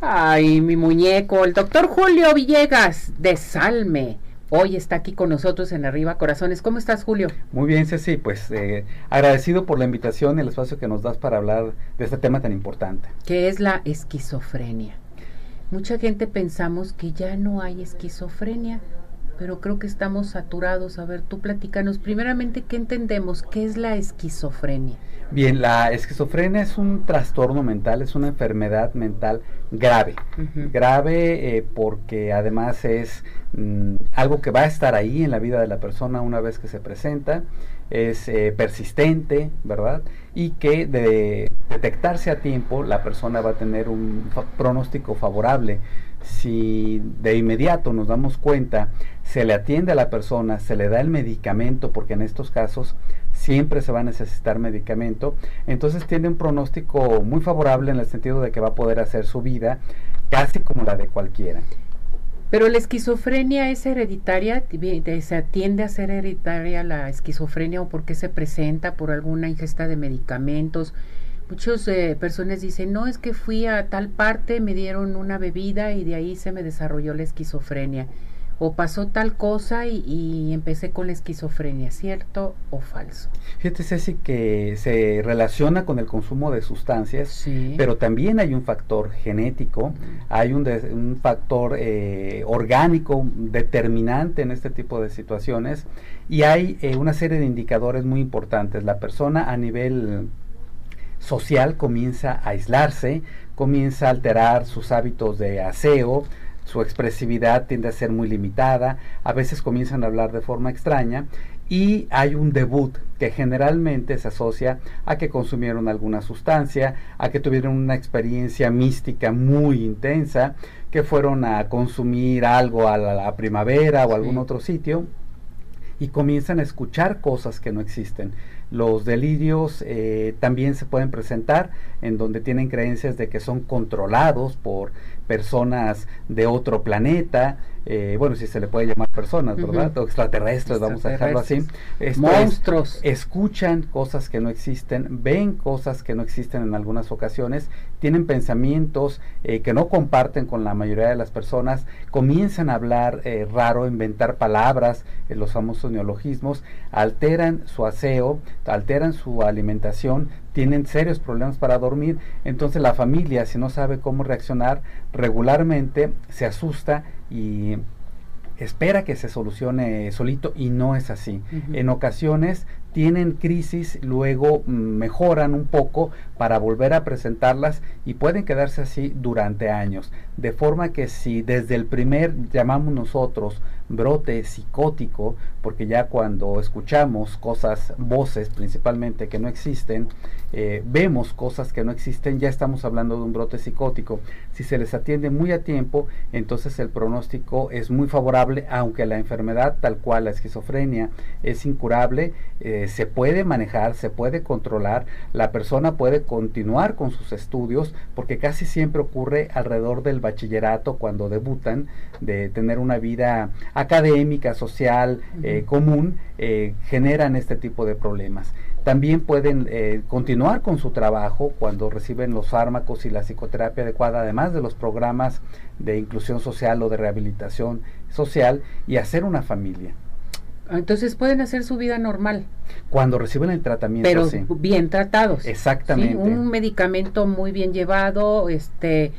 Ay, mi muñeco, el doctor Julio Villegas de Salme. Hoy está aquí con nosotros en Arriba Corazones. ¿Cómo estás, Julio? Muy bien, Ceci. Pues eh, agradecido por la invitación y el espacio que nos das para hablar de este tema tan importante. ¿Qué es la esquizofrenia? Mucha gente pensamos que ya no hay esquizofrenia, pero creo que estamos saturados. A ver, tú platícanos primeramente qué entendemos, qué es la esquizofrenia. Bien, la esquizofrenia es un trastorno mental, es una enfermedad mental grave. Grave eh, porque además es mm, algo que va a estar ahí en la vida de la persona una vez que se presenta, es eh, persistente, ¿verdad? Y que de detectarse a tiempo la persona va a tener un pronóstico favorable. Si de inmediato nos damos cuenta, se le atiende a la persona, se le da el medicamento, porque en estos casos siempre se va a necesitar medicamento, entonces tiene un pronóstico muy favorable en el sentido de que va a poder hacer su vida casi como la de cualquiera. Pero la esquizofrenia es hereditaria, se atiende a ser hereditaria la esquizofrenia o porque se presenta por alguna ingesta de medicamentos. Muchas eh, personas dicen, no, es que fui a tal parte, me dieron una bebida y de ahí se me desarrolló la esquizofrenia o pasó tal cosa y, empecé con la esquizofrenia, ¿cierto o falso? Fíjate, Ceci, que se relaciona con el consumo de sustancias, pero también hay un factor genético, hay un, un factor eh, orgánico determinante en este tipo de situaciones y hay eh, una serie de indicadores muy importantes. La persona a nivel social comienza a aislarse, comienza a alterar sus hábitos de aseo, su expresividad tiende a ser muy limitada, a veces comienzan a hablar de forma extraña y hay un debut que generalmente se asocia a que consumieron alguna sustancia, a que tuvieron una experiencia mística muy intensa, que fueron a consumir algo a la, primavera o algún otro sitio y comienzan a escuchar cosas que no existen. Los delirios eh, también se pueden presentar en donde tienen creencias de que son controlados por personas de otro planeta, eh, bueno, si se le puede llamar personas, ¿verdad? O extraterrestres, vamos a dejarlo así. Monstruos. escuchan cosas que no existen, ven cosas que no existen en algunas ocasiones, tienen pensamientos eh, que no comparten con la mayoría de las personas, comienzan a hablar raro, inventar palabras, los famosos neologismos, alteran su aseo, alteran su alimentación, tienen serios problemas para dormir, entonces la familia si no sabe cómo reaccionar regularmente se asusta y espera que se solucione solito y no es así. En ocasiones tienen crisis, luego mejoran un poco para volver a presentarlas y pueden quedarse así durante años. De forma que si desde el primer llamamos nosotros brote psicótico, porque ya cuando escuchamos cosas, voces principalmente que no existen, eh, vemos cosas que no existen, ya estamos hablando de un brote psicótico. Si se les atiende muy a tiempo, entonces el pronóstico es muy favorable, aunque la enfermedad tal cual la esquizofrenia es incurable, eh, se puede manejar, se puede controlar, la persona puede continuar con sus estudios, porque casi siempre ocurre alrededor del bachillerato cuando debutan, de tener una vida académica, social, eh, común, eh, generan este tipo de problemas. También pueden eh, continuar con su trabajo cuando reciben los fármacos y la psicoterapia adecuada, además de los programas de inclusión social o de rehabilitación social, y hacer una familia. Entonces pueden hacer su vida normal. Cuando reciben el tratamiento. Pero bien tratados. Exactamente. Un medicamento muy bien llevado, este,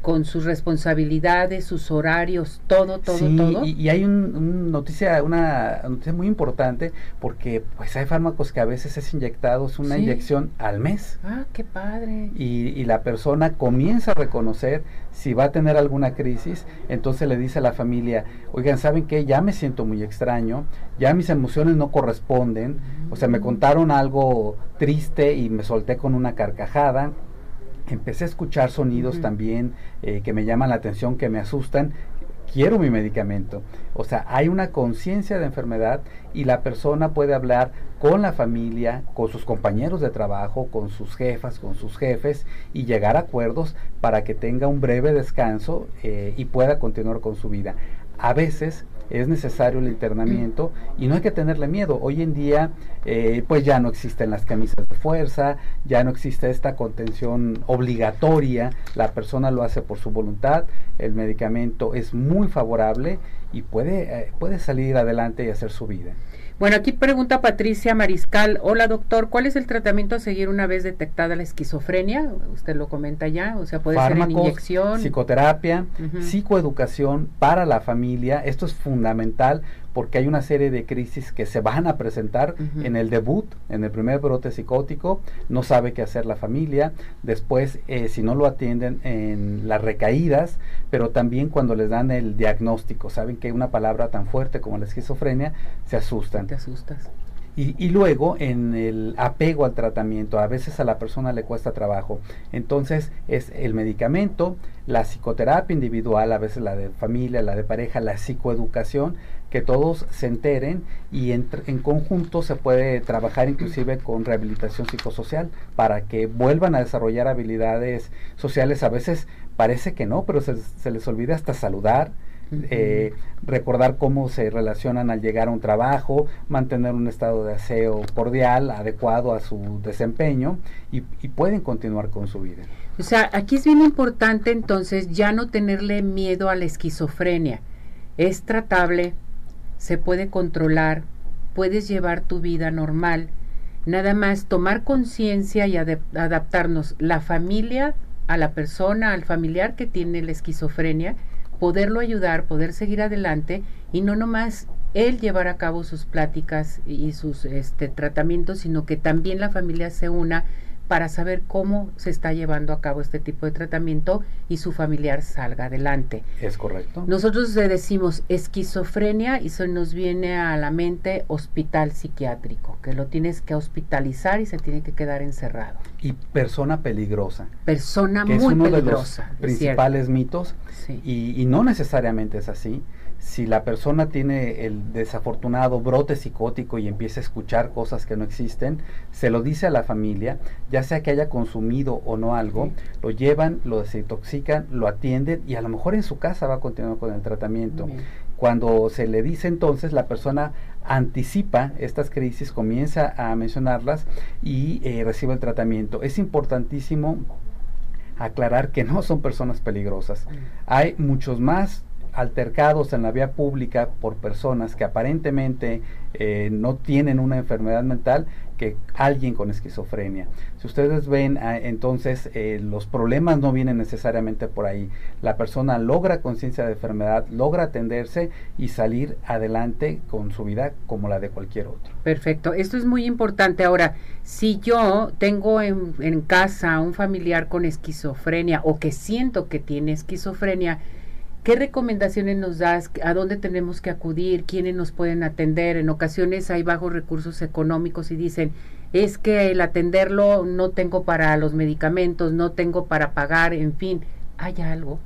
con sus responsabilidades, sus horarios, todo, todo, todo. Y, y hay un, noticia, una noticia muy importante porque pues hay fármacos que a veces es inyectado, es una inyección al mes. Ah, qué padre. Y, y la persona comienza a reconocer si va a tener alguna crisis, entonces le dice a la familia, oigan, ¿saben qué? Ya me siento muy extraño, ya mis emociones no corresponden, o sea, me mm. contaron algo triste y me solté con una carcajada, empecé a escuchar sonidos también eh, que me llaman la atención, que me asustan, quiero mi medicamento. O sea, hay una conciencia de enfermedad y la persona puede hablar con la familia, con sus compañeros de trabajo, con sus jefas, con sus jefes y llegar a acuerdos para que tenga un breve descanso eh, y pueda continuar con su vida. A veces es necesario el internamiento y no hay que tenerle miedo. Hoy en día eh, pues ya no existen las camisas de fuerza, ya no existe esta contención obligatoria, la persona lo hace por su voluntad, el medicamento es muy favorable y puede, eh, puede salir adelante y hacer su vida. Bueno, aquí pregunta Patricia Mariscal. Hola, doctor, ¿cuál es el tratamiento a seguir una vez detectada la esquizofrenia? Usted lo comenta ya, o sea, puede ser en inyección. Psicoterapia, psicoeducación para la familia. Esto es fundamental porque hay una serie de crisis que se van a presentar en el debut, en el primer brote psicótico, no sabe qué hacer la familia, después eh, si no lo atienden en las recaídas, pero también cuando les dan el diagnóstico, saben que una palabra tan fuerte como la esquizofrenia, se asustan. Te asustas. Y, luego en el apego al tratamiento, a veces a la persona le cuesta trabajo. Entonces es el medicamento, la psicoterapia individual, a veces la de familia, la de pareja, la psicoeducación, que todos se enteren y en, en conjunto se puede trabajar inclusive con rehabilitación psicosocial para que vuelvan a desarrollar habilidades sociales. A veces parece que no, pero se, se les olvida hasta saludar, eh, recordar cómo se relacionan al llegar a un trabajo, mantener un estado de aseo cordial, adecuado a su desempeño y, pueden continuar con su vida. O sea, aquí es bien importante entonces ya no tenerle miedo a la esquizofrenia. Es tratable, se puede controlar, puedes llevar tu vida normal. Nada más tomar conciencia y adaptarnos la familia a la persona, al familiar que tiene la esquizofrenia poderlo ayudar, poder seguir adelante y no nomás él llevar a cabo sus pláticas y sus este, tratamientos, sino que también la familia se una para saber cómo se está llevando a cabo este tipo de tratamiento y su familiar salga adelante. Es correcto. Nosotros le decimos esquizofrenia y se nos viene a la mente hospital psiquiátrico, que lo tienes que hospitalizar y se tiene que quedar encerrado. Y persona peligrosa. Persona muy es uno peligrosa. De los principales mitos y, y no necesariamente es así si la persona tiene el desafortunado brote psicótico y empieza a escuchar cosas que no existen, se lo dice a la familia, ya sea que haya consumido o no algo, lo llevan, lo desintoxican, lo atienden y a lo mejor en su casa va a continuar con el tratamiento. Cuando se le dice entonces, la persona anticipa estas crisis, comienza a mencionarlas y eh, recibe el tratamiento. Es importantísimo aclarar que no son personas peligrosas. Hay muchos más altercados en la vía pública por personas que aparentemente eh, no tienen una enfermedad mental que alguien con esquizofrenia. Si ustedes ven, ah, entonces eh, los problemas no vienen necesariamente por ahí. La persona logra conciencia de enfermedad, logra atenderse y salir adelante con su vida como la de cualquier otro. Perfecto, esto es muy importante. Ahora, si yo tengo en, en casa un familiar con esquizofrenia o que siento que tiene esquizofrenia, ¿Qué recomendaciones nos das? ¿A dónde tenemos que acudir? ¿Quiénes nos pueden atender? En ocasiones hay bajos recursos económicos y dicen, es que el atenderlo no tengo para los medicamentos, no tengo para pagar, en fin, ¿hay algo?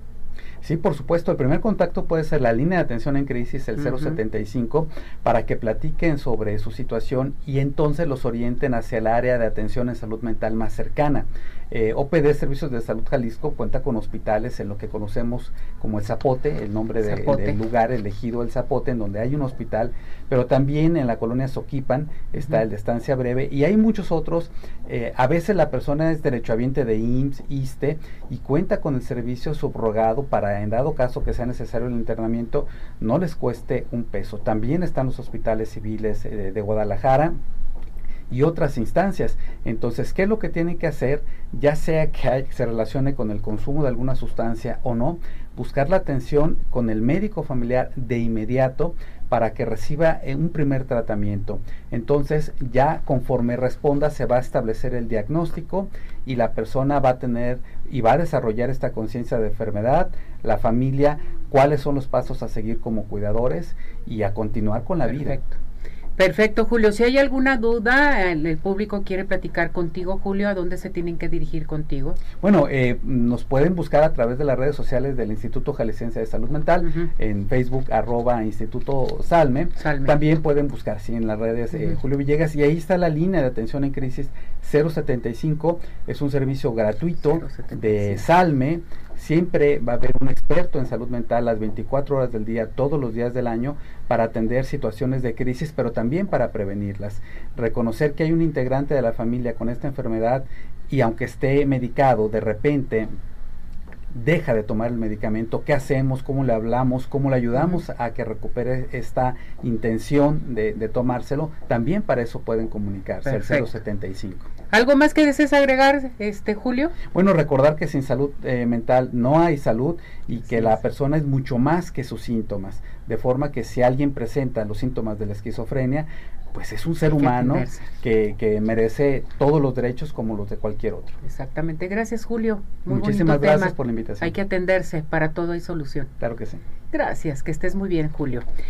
Sí, por supuesto. El primer contacto puede ser la línea de atención en crisis, el 075, para que platiquen sobre su situación y entonces los orienten hacia el área de atención en salud mental más cercana. Eh, OPD Servicios de Salud Jalisco cuenta con hospitales en lo que conocemos como el Zapote, el nombre del lugar elegido el Zapote, en donde hay un hospital, pero también en la colonia Soquipan está el de estancia breve y hay muchos otros. Eh, a veces la persona es derechohabiente de IMSS, ISTE y cuenta con el servicio subrogado para, en dado caso que sea necesario el internamiento, no les cueste un peso. También están los hospitales civiles eh, de Guadalajara y otras instancias. Entonces, ¿qué es lo que tiene que hacer? Ya sea que se relacione con el consumo de alguna sustancia o no, buscar la atención con el médico familiar de inmediato para que reciba eh, un primer tratamiento. Entonces, ya conforme responda, se va a establecer el diagnóstico y la persona va a tener y va a desarrollar esta conciencia de enfermedad, la familia, cuáles son los pasos a seguir como cuidadores y a continuar con la vida. Perfecto, Julio. Si hay alguna duda, el, público quiere platicar contigo, Julio, ¿a dónde se tienen que dirigir contigo? Bueno, eh, nos pueden buscar a través de las redes sociales del Instituto Jalisciense de Salud Mental, en Facebook, arroba Instituto Salme. También pueden buscar, sí, en las redes eh, Julio Villegas, y ahí está la línea de atención en crisis 075, es un servicio gratuito de Salme siempre va a haber un experto en salud mental las 24 horas del día, todos los días del año, para atender situaciones de crisis, pero también para prevenirlas. Reconocer que hay un integrante de la familia con esta enfermedad y aunque esté medicado, de repente deja de tomar el medicamento, qué hacemos, cómo le hablamos, cómo le ayudamos a que recupere esta intención de, tomárselo, también para eso pueden comunicarse al 075. ¿Algo más que desees agregar, este Julio? Bueno, recordar que sin salud eh, mental no hay salud y que la persona es mucho más que sus síntomas, de forma que si alguien presenta los síntomas de la esquizofrenia, pues es un ser humano que, que, merece todos los derechos como los de cualquier otro. Exactamente. Gracias, Julio. Muchísimas gracias por la invitación. Hay que atenderse, para todo hay solución. Claro que sí. Gracias, que estés muy bien, Julio.